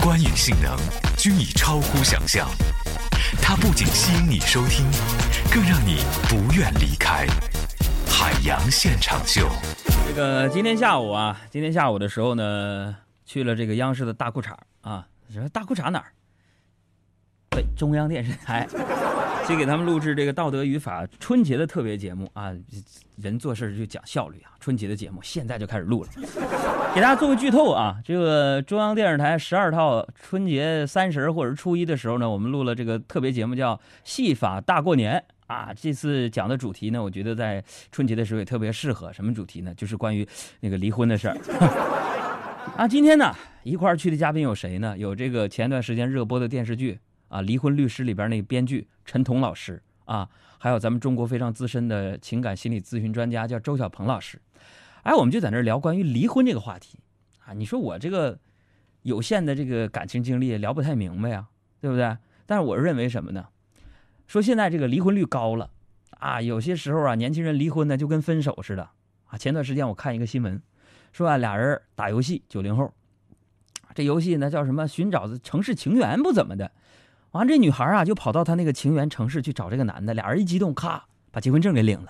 观影性能均已超乎想象。它不仅吸引你收听，更让你不愿离开。海洋现场秀，这个今天下午啊，今天下午的时候呢，去了这个央视的大裤衩啊，大裤衩哪儿？对，中央电视台。去给他们录制这个道德语法春节的特别节目啊，人做事就讲效率啊。春节的节目现在就开始录了，给大家做个剧透啊。这个中央电视台十二套春节三十或者初一的时候呢，我们录了这个特别节目叫《戏法大过年》啊。这次讲的主题呢，我觉得在春节的时候也特别适合。什么主题呢？就是关于那个离婚的事儿 啊。今天呢，一块儿去的嘉宾有谁呢？有这个前段时间热播的电视剧。啊，《离婚律师》里边那个编剧陈彤老师啊，还有咱们中国非常资深的情感心理咨询专家叫周小鹏老师，哎，我们就在那聊关于离婚这个话题啊。你说我这个有限的这个感情经历聊不太明白呀，对不对？但是我认为什么呢？说现在这个离婚率高了啊，有些时候啊，年轻人离婚呢就跟分手似的啊。前段时间我看一个新闻，说啊，俩人打游戏，九零后，这游戏呢叫什么？寻找城市情缘不怎么的。完，这女孩啊就跑到她那个情缘城市去找这个男的，俩人一激动，咔把结婚证给领了。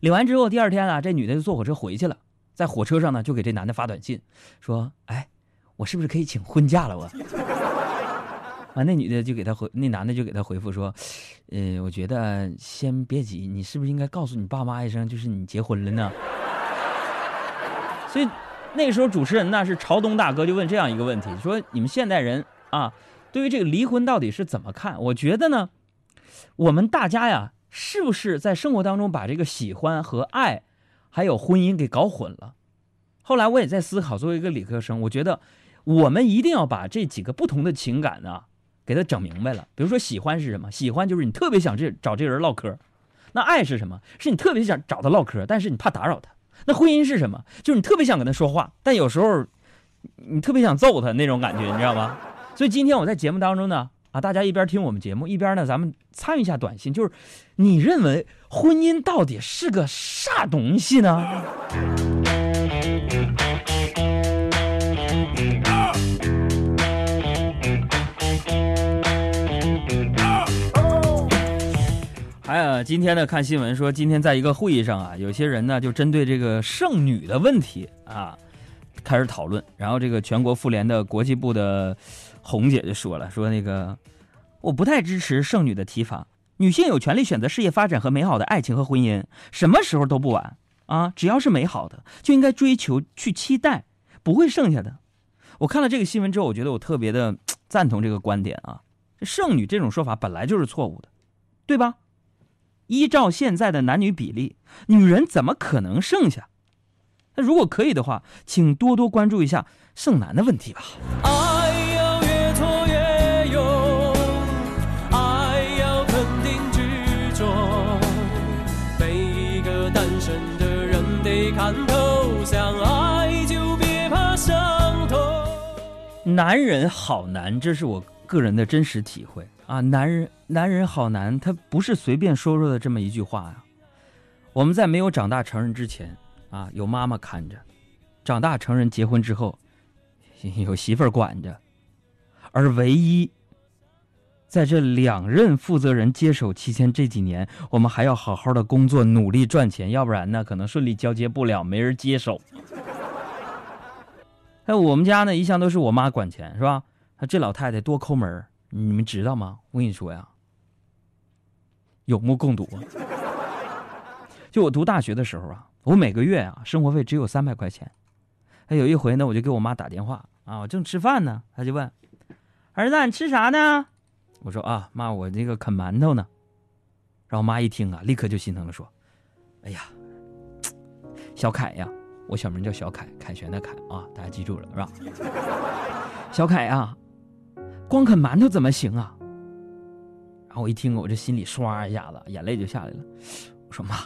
领完之后，第二天啊，这女的就坐火车回去了，在火车上呢就给这男的发短信，说：“哎，我是不是可以请婚假了？我。”完，那女的就给他回，那男的就给他回复说：“嗯，我觉得先别急，你是不是应该告诉你爸妈一声，就是你结婚了呢？” 所以那时候主持人呢是朝东大哥，就问这样一个问题，说：“你们现代人啊？”对于这个离婚到底是怎么看？我觉得呢，我们大家呀，是不是在生活当中把这个喜欢和爱，还有婚姻给搞混了？后来我也在思考，作为一个理科生，我觉得我们一定要把这几个不同的情感呢，给它整明白了。比如说，喜欢是什么？喜欢就是你特别想这找这人唠嗑。那爱是什么？是你特别想找他唠嗑，但是你怕打扰他。那婚姻是什么？就是你特别想跟他说话，但有时候你特别想揍他那种感觉，你知道吗？所以今天我在节目当中呢，啊，大家一边听我们节目，一边呢，咱们参与一下短信，就是你认为婚姻到底是个啥东西呢？还有今天呢，看新闻说，今天在一个会议上啊，有些人呢就针对这个剩女的问题啊开始讨论，然后这个全国妇联的国际部的。红姐就说了：“说那个，我不太支持剩女的提法。女性有权利选择事业发展和美好的爱情和婚姻，什么时候都不晚啊！只要是美好的，就应该追求去期待，不会剩下的。”我看了这个新闻之后，我觉得我特别的赞同这个观点啊！剩女这种说法本来就是错误的，对吧？依照现在的男女比例，女人怎么可能剩下？那如果可以的话，请多多关注一下剩男的问题吧。深的人得看透想爱就别怕伤痛男人好难，这是我个人的真实体会啊！男人，男人好难，他不是随便说说的这么一句话呀。我们在没有长大成人之前啊，有妈妈看着；长大成人结婚之后，有媳妇儿管着。而唯一在这两任负责人接手期间这几年，我们还要好好的工作，努力赚钱，要不然呢，可能顺利交接不了，没人接手。哎，我们家呢一向都是我妈管钱，是吧？这老太太多抠门你们知道吗？我跟你说呀，有目共睹。就我读大学的时候啊，我每个月啊生活费只有三百块钱。哎，有一回呢，我就给我妈打电话啊，我正吃饭呢，她就问：“儿子，你吃啥呢？”我说：“啊，妈，我这个啃馒头呢。”然后妈一听啊，立刻就心疼了，说：“哎呀，小凯呀。”我小名叫小凯，凯旋的凯啊，大家记住了是吧？小凯呀，光啃馒头怎么行啊？然后我一听，我这心里唰一下子眼泪就下来了。我说妈，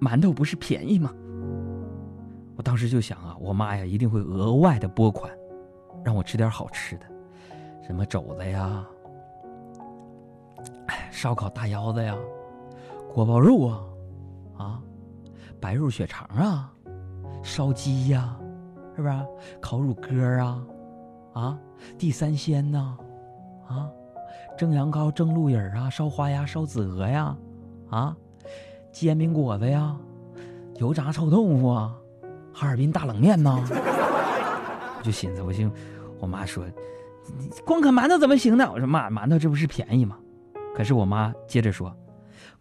馒头不是便宜吗？我当时就想啊，我妈呀一定会额外的拨款，让我吃点好吃的，什么肘子呀，哎烧烤大腰子呀，锅包肉啊，啊。白肉血肠啊，烧鸡呀，是不是？烤乳鸽啊，啊，地三鲜呐，啊，蒸羊羔、蒸鹿尾啊，烧花鸭、烧子鹅呀，啊，煎饼果子呀，油炸臭豆腐啊，哈尔滨大冷面呐。我 就寻思，我寻，我妈说，光啃馒头怎么行呢？我说妈，馒头这不是便宜吗？可是我妈接着说，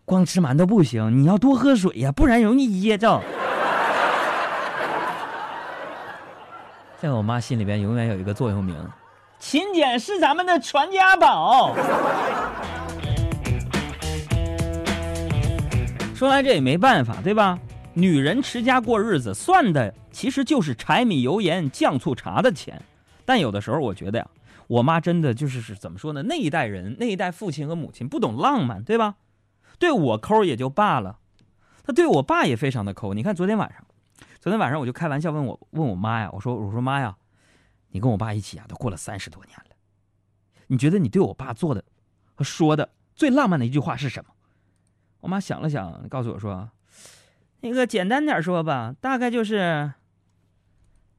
光吃馒头不行，你要多喝水呀，不然容易噎着。在我妈心里边，永远有一个座右铭：勤俭是咱们的传家宝。说来这也没办法，对吧？女人持家过日子，算的其实就是柴米油盐酱醋茶的钱。但有的时候，我觉得呀，我妈真的就是是怎么说呢？那一代人，那一代父亲和母亲不懂浪漫，对吧？对我抠也就罢了，他对我爸也非常的抠。你看昨天晚上。昨天晚上我就开玩笑问我问我妈呀，我说我说妈呀，你跟我爸一起啊，都过了三十多年了，你觉得你对我爸做的和说的最浪漫的一句话是什么？我妈想了想，告诉我说，那个简单点说吧，大概就是，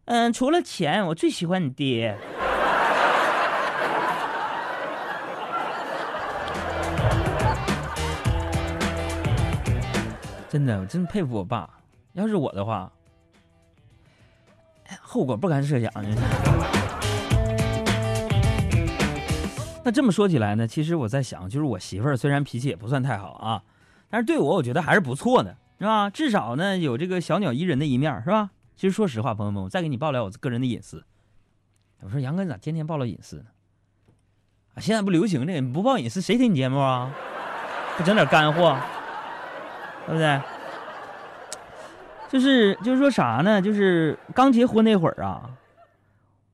嗯，除了钱，我最喜欢你爹。真的，我真佩服我爸。要是我的话。后果不堪设想。那这么说起来呢，其实我在想，就是我媳妇儿虽然脾气也不算太好啊，但是对我我觉得还是不错的，是吧？至少呢有这个小鸟依人的一面，是吧？其实说实话，朋友们，我再给你爆料我个人的隐私。我说杨哥，你咋天天爆料隐私呢？啊，现在不流行这个，不报隐私谁听你节目啊？不整点干货，对不对？就是就是说啥呢？就是刚结婚那会儿啊，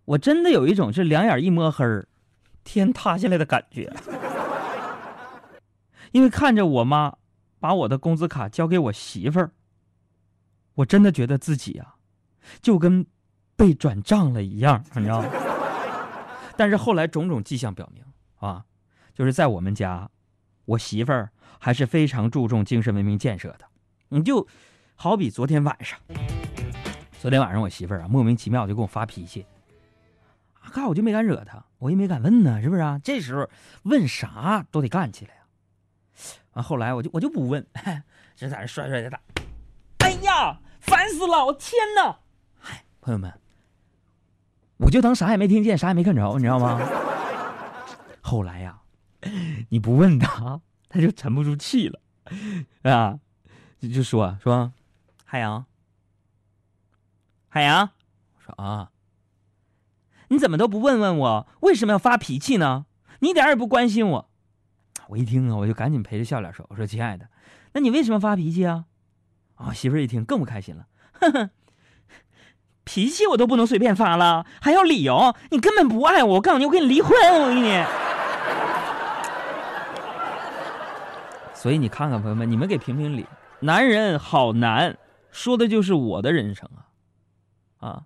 我真的有一种是两眼一摸黑，天塌下来的感觉。因为看着我妈把我的工资卡交给我媳妇儿，我真的觉得自己啊，就跟被转账了一样，你知道吗？但是后来种种迹象表明啊，就是在我们家，我媳妇儿还是非常注重精神文明建设的。你就。好比昨天晚上，昨天晚上我媳妇儿啊莫名其妙就给我发脾气，啊，看我就没敢惹她，我也没敢问呢，是不是啊？这时候问啥都得干起来呀。完后来我就我就不问，就在那摔摔的打。哎呀，烦死了！我天哪！嗨，朋友们，我就当啥也没听见，啥也没看着，你知道吗？后来呀，你不问他，他就沉不住气了，啊，就就说说。海洋，海洋，我说啊，你怎么都不问问我为什么要发脾气呢？你一点也不关心我。我一听啊，我就赶紧陪着笑脸说：“我说亲爱的，那你为什么发脾气啊？”啊，媳妇儿一听更不开心了，哼哼，脾气我都不能随便发了，还要理由？你根本不爱我，我告诉你，我跟你离婚，我跟你。所以你看看朋友们，你们给评评理，男人好难。说的就是我的人生啊，啊！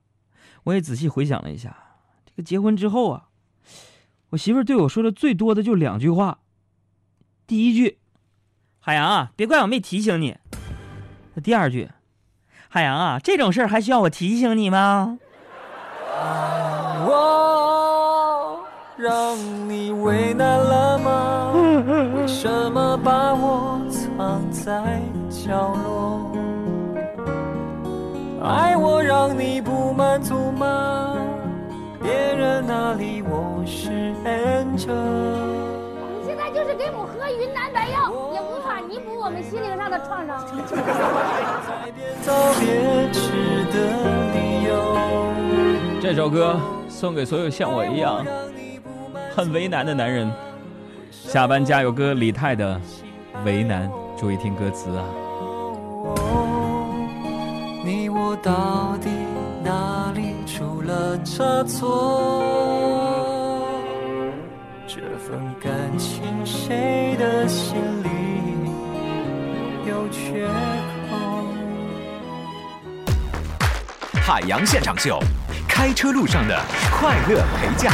我也仔细回想了一下，这个结婚之后啊，我媳妇儿对我说的最多的就两句话。第一句，海洋啊，别怪我没提醒你。第二句，海洋啊，这种事儿还需要我提醒你吗？我让你为难了吗？为什么把我藏在角落？爱我让你不满足吗？别人那里我是 angel。你现在就是给母喝云南白药，也无法弥补我们心灵上的创伤。这首歌送给所有像我一样很为难的男人。下班加油歌李泰的为难，注意听歌词啊。你我到底哪里出了差错？这份感情谁的心里有缺口？海洋现场秀，开车路上的快乐陪驾。